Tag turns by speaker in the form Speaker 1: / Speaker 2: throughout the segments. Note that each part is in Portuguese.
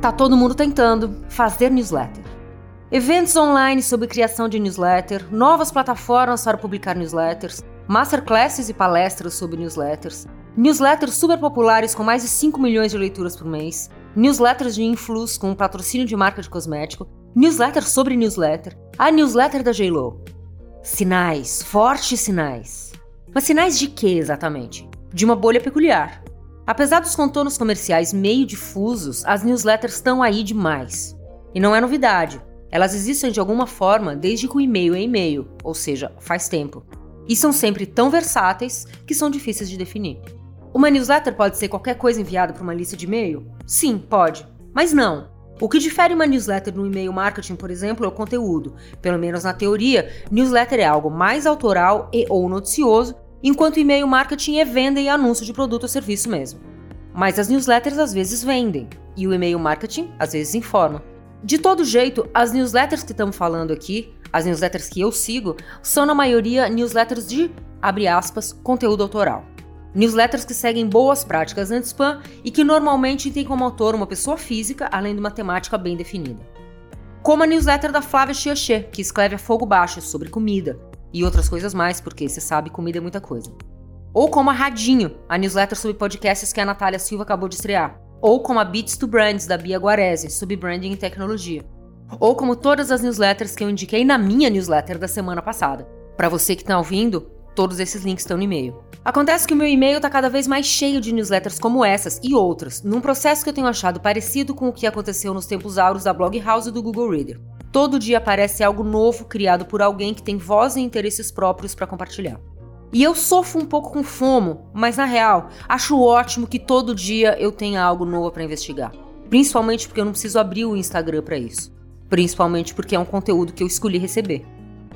Speaker 1: Tá todo mundo tentando fazer newsletter. Eventos online sobre criação de newsletter, novas plataformas para publicar newsletters, masterclasses e palestras sobre newsletters, newsletters super populares com mais de 5 milhões de leituras por mês, newsletters de influx com patrocínio de marca de cosmético, newsletter sobre newsletter, a newsletter da JLo. Sinais, fortes sinais. Mas sinais de quê exatamente? De uma bolha peculiar. Apesar dos contornos comerciais meio difusos, as newsletters estão aí demais. E não é novidade. Elas existem de alguma forma desde que o e-mail é e-mail, ou seja, faz tempo e são sempre tão versáteis que são difíceis de definir. Uma newsletter pode ser qualquer coisa enviada para uma lista de e-mail? Sim, pode, mas não. O que difere uma newsletter no e-mail marketing, por exemplo, é o conteúdo. Pelo menos na teoria, newsletter é algo mais autoral e ou noticioso, enquanto e-mail marketing é venda e anúncio de produto ou serviço mesmo. Mas as newsletters às vezes vendem, e o e-mail marketing às vezes informa. De todo jeito, as newsletters que estamos falando aqui as newsletters que eu sigo são, na maioria, newsletters de, abre aspas, conteúdo autoral. Newsletters que seguem boas práticas anti-spam e que normalmente têm como autor uma pessoa física, além de uma temática bem definida. Como a newsletter da Flávia Chiachê, que escreve a fogo baixo sobre comida e outras coisas mais, porque você sabe, comida é muita coisa. Ou como a Radinho, a newsletter sobre podcasts que a Natália Silva acabou de estrear. Ou como a Beats to Brands, da Bia Guarese, sobre branding e tecnologia ou como todas as newsletters que eu indiquei na minha newsletter da semana passada. Para você que está ouvindo, todos esses links estão no e-mail. Acontece que o meu e-mail está cada vez mais cheio de newsletters como essas e outras, num processo que eu tenho achado parecido com o que aconteceu nos tempos áureos da Blog House e do Google Reader. Todo dia aparece algo novo criado por alguém que tem voz e interesses próprios para compartilhar. E eu sofro um pouco com fomo, mas na real, acho ótimo que todo dia eu tenha algo novo para investigar. Principalmente porque eu não preciso abrir o Instagram para isso principalmente porque é um conteúdo que eu escolhi receber.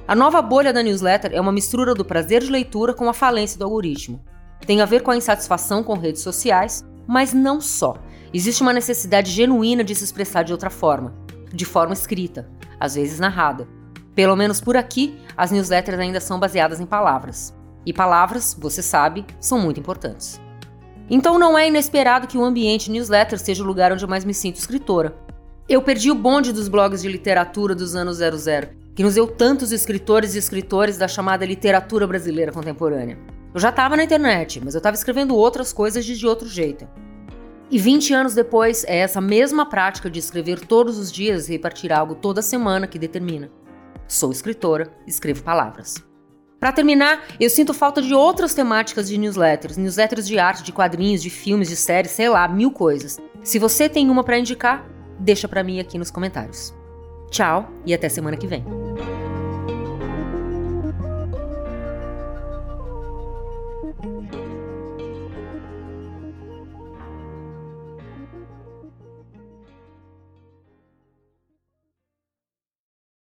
Speaker 1: A nova bolha da newsletter é uma mistura do prazer de leitura com a falência do algoritmo. Tem a ver com a insatisfação com redes sociais, mas não só. Existe uma necessidade genuína de se expressar de outra forma, de forma escrita, às vezes narrada. Pelo menos por aqui, as newsletters ainda são baseadas em palavras. E palavras, você sabe, são muito importantes. Então não é inesperado que o ambiente newsletter seja o lugar onde eu mais me sinto escritora, eu perdi o bonde dos blogs de literatura dos anos 00, que nos deu tantos escritores e escritores da chamada literatura brasileira contemporânea. Eu já estava na internet, mas eu estava escrevendo outras coisas de outro jeito. E 20 anos depois, é essa mesma prática de escrever todos os dias e repartir algo toda semana que determina. Sou escritora, escrevo palavras. Para terminar, eu sinto falta de outras temáticas de newsletters, newsletters de arte, de quadrinhos, de filmes, de séries, sei lá, mil coisas. Se você tem uma para indicar, deixa para mim aqui nos comentários. Tchau e até semana que vem.